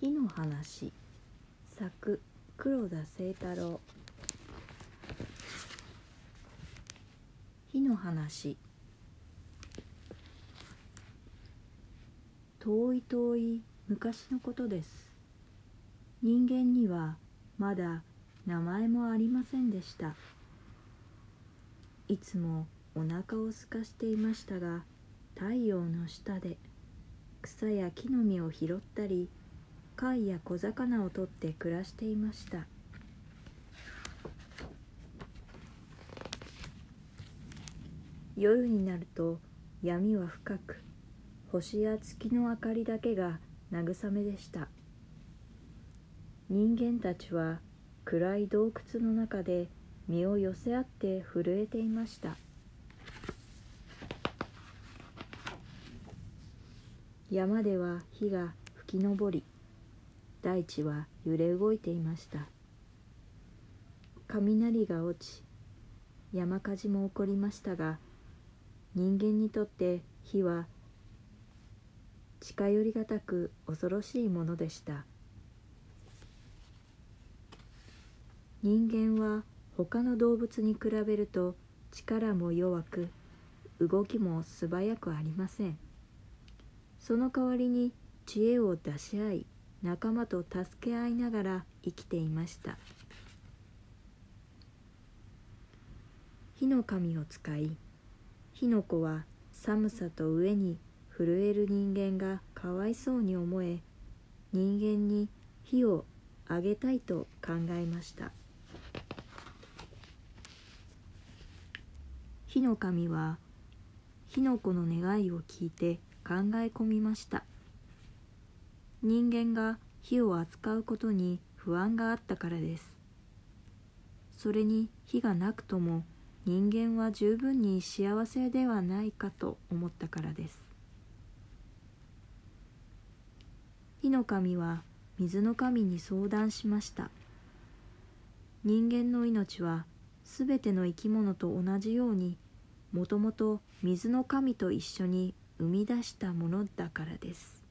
火の話。作黒田清太郎。火の話。遠い遠い昔のことです。人間にはまだ名前もありませんでした。いつもお腹を空かしていましたが太陽の下で草や木の実を拾ったり貝や小魚を取って暮らしていました。夜になると闇は深く星や月の明かりだけが慰めでした。人間たちは暗い洞窟の中で身を寄せ合って震えていました。山では火が吹き上り大地は揺れ動いていました。雷が落ち山火事も起こりましたが人間にとって火は近寄りがたく恐ろしいものでした。人間は他の動物に比べると力も弱く動きも素早くありません。その代わりに知恵を出し合い仲間と助け合いながら生きていました。火の神を使い火の粉は寒さと上に震える人間がかわいそうに思え人間に火をあげたいと考えました。火の神は火の粉の願いを聞いて考え込みました。人間が火を扱うことに不安があったからです。それに火がなくとも人間は十分に幸せではないかと思ったからです。火の神は水の神に相談しました。人間の命はすべての生き物と同じようにもともと水の神と一緒に生み出したものだからです。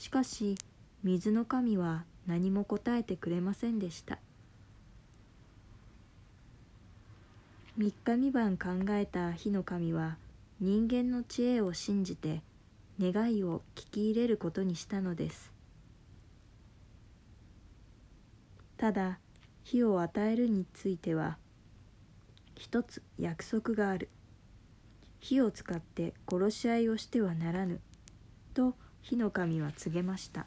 しかし水の神は何も答えてくれませんでした。三日三晩考えた火の神は人間の知恵を信じて願いを聞き入れることにしたのです。ただ火を与えるについては一つ約束がある。火を使って殺し合いをしてはならぬ。と火の神は告げました。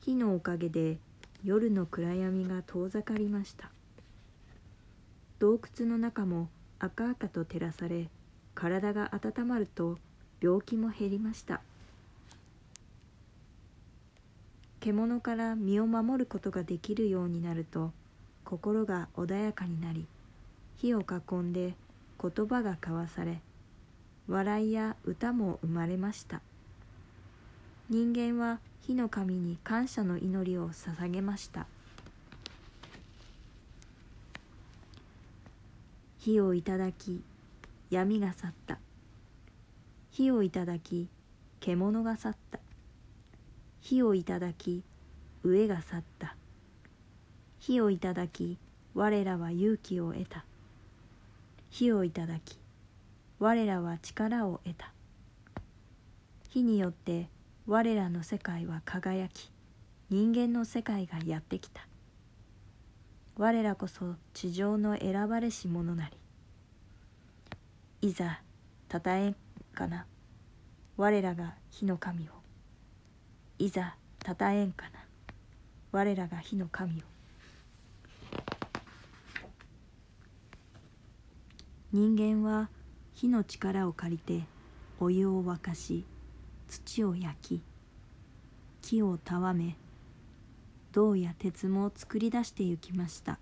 火のおかげで夜の暗闇が遠ざかりました。洞窟の中も赤々と照らされ体が温まると病気も減りました。獣から身を守ることができるようになると心が穏やかになり火を囲んで言葉が交わされ笑いや歌も生まれました。人間は火の神に感謝の祈りを捧げました。火をいただき闇が去った。火をいただき獣が去った。火をいただき飢えが去った。火をいただき我らは勇気を得た。火をいただき我らは力を得た。火によって我らの世界は輝き人間の世界がやってきた。我らこそ地上の選ばれし者なり。いざたたえんかな。我らが火の神を。いざたたえんかな。我らが火の神を。人間は火の力を借りてお湯を沸かし土を焼き木をたわめ銅や鉄も作り出してゆきました。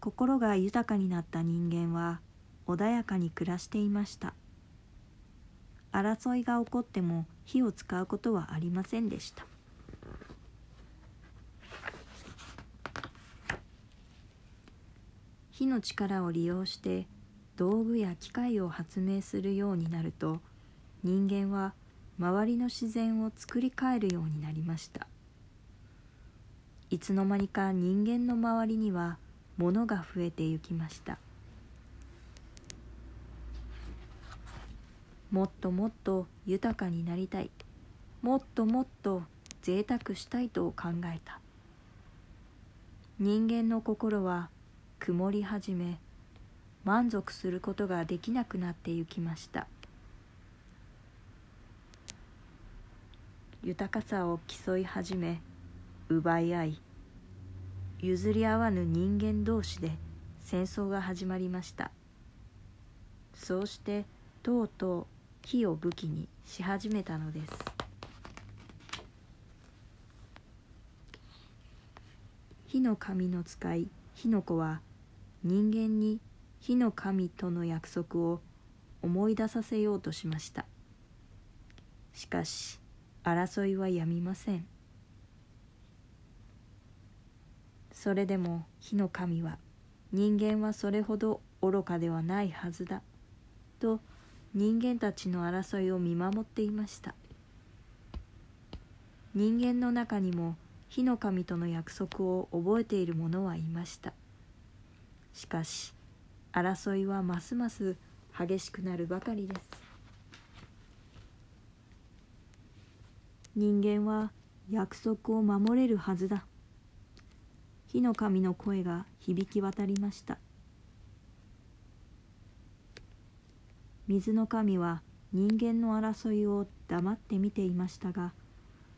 心が豊かになった人間は穏やかに暮らしていました。争いが起こっても火を使うことはありませんでした。火の力を利用して道具や機械を発明するようになると人間は周りの自然を作り変えるようになりました。いつの間にか人間の周りには物が増えてゆきました。もっともっと豊かになりたい。もっともっと贅沢したいと考えた。人間の心は曇り始め満足することができなくなってゆきました。豊かさを競い始め奪い合い譲り合わぬ人間同士で戦争が始まりました。そうしてとうとう火を武器にし始めたのです。火の神の使い火の子は人間に火の神との約束を思い出させようとしました。しかし争いはやみません。それでも火の神は人間はそれほど愚かではないはずだと人間たちの争いを見守っていました。人間の中にも火の神との約束を覚えている者はいました。しかし争いはますます激しくなるばかりです。人間は約束を守れるはずだ。火の神の声が響き渡りました。水の神は人間の争いを黙って見ていましたが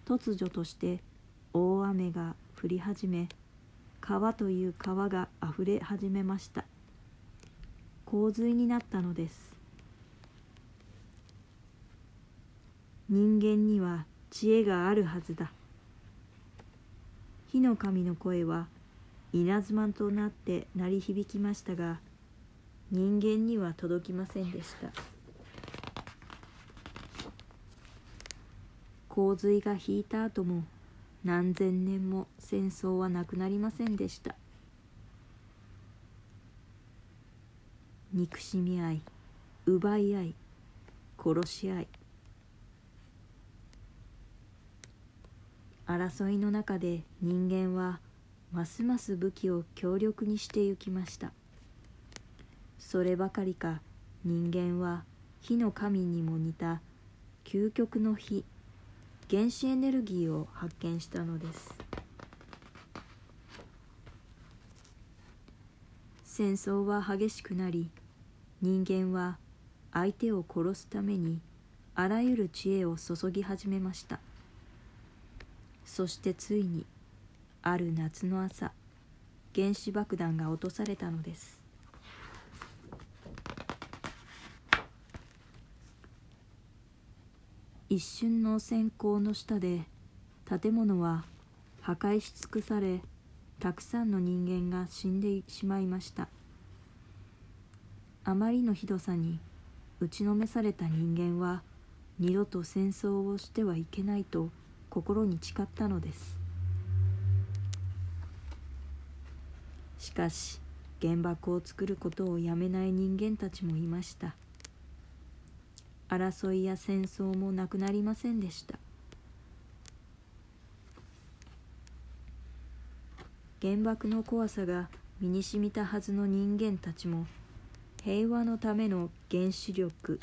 突如として大雨が降り始め川という川があふれ始めました。洪水になったのです。人間には知恵があるはずだ。火の神の声は稲妻となって鳴り響きましたが人間には届きませんでした。洪水が引いた後も何千年も戦争はなくなりませんでした。憎しみ合い奪い合い殺し合い。争いの中で人間はますます武器を強力にしてゆきました。そればかりか人間は火の神にも似た究極の火原子エネルギーを発見したのです。戦争は激しくなり人間は相手を殺すためにあらゆる知恵を注ぎ始めました。そしてついにある夏の朝原子爆弾が落とされたのです。一瞬の閃光の下で建物は破壊し尽くされたくさんの人間が死んでしまいました。あまりのひどさに打ちのめされた人間は二度と戦争をしてはいけないと心に誓ったのです。しかし原爆を作ることをやめない人間たちもいました。争いや戦争もなくなりませんでした。原爆の怖さが身にしみたはずの人間たちも平和のための原子力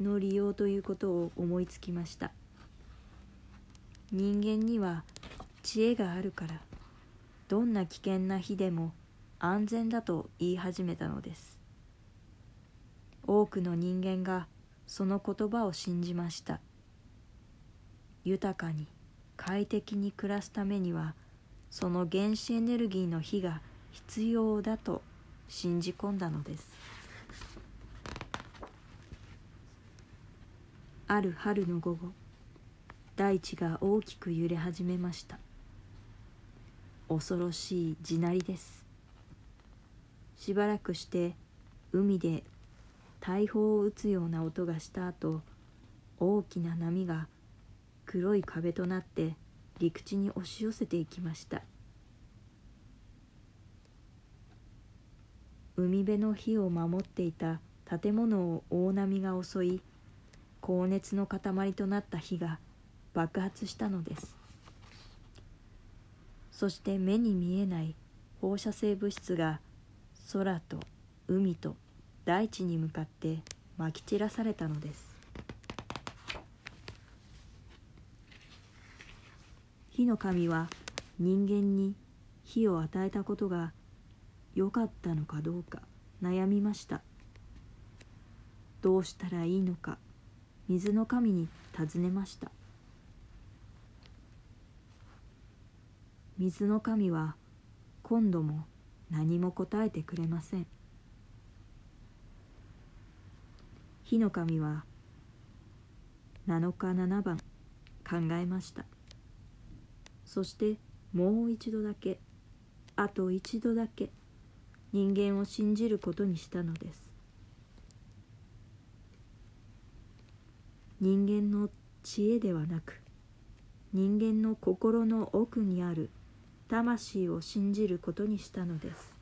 の利用ということを思いつきました。人間には知恵があるからどんな危険な日でも安全だと言い始めたのです。多くの人間がその言葉を信じました。豊かに快適に暮らすためにはその原子エネルギーの火が必要だと信じ込んだのです。ある春の午後大地が大きく揺れ始めました。恐ろしい地鳴りです。しばらくして海で大砲を撃つような音がした後大きな波が黒い壁となって陸地に押し寄せていきました。海辺の火を守っていた建物を大波が襲い高熱の塊となった火が爆発したのです。そして目に見えない放射性物質が空と海と大地に向かってまき散らされたのです。火の神は人間に火を与えたことが良かったのかどうか悩みました。どうしたらいいのか水の神に尋ねました。水の神は今度も何も答えてくれません。火の神は7日7番考えました。そしてもう一度だけあと一度だけ人間を信じることにしたのです。人間の知恵ではなく人間の心の奥にある魂を信じることにしたのです。